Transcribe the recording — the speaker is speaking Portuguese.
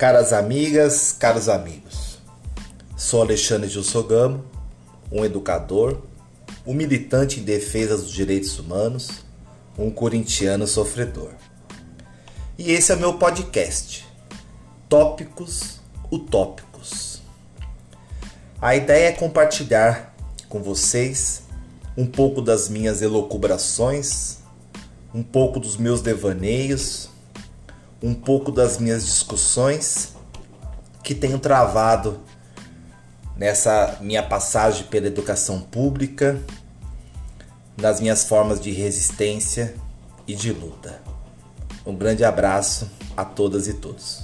Caras amigas, caros amigos, sou Alexandre Jussogamo, um educador, um militante em defesa dos direitos humanos, um corintiano sofredor. E esse é o meu podcast, Tópicos Utópicos. A ideia é compartilhar com vocês um pouco das minhas elocubrações, um pouco dos meus devaneios um pouco das minhas discussões que tenho travado nessa minha passagem pela educação pública, nas minhas formas de resistência e de luta. Um grande abraço a todas e todos.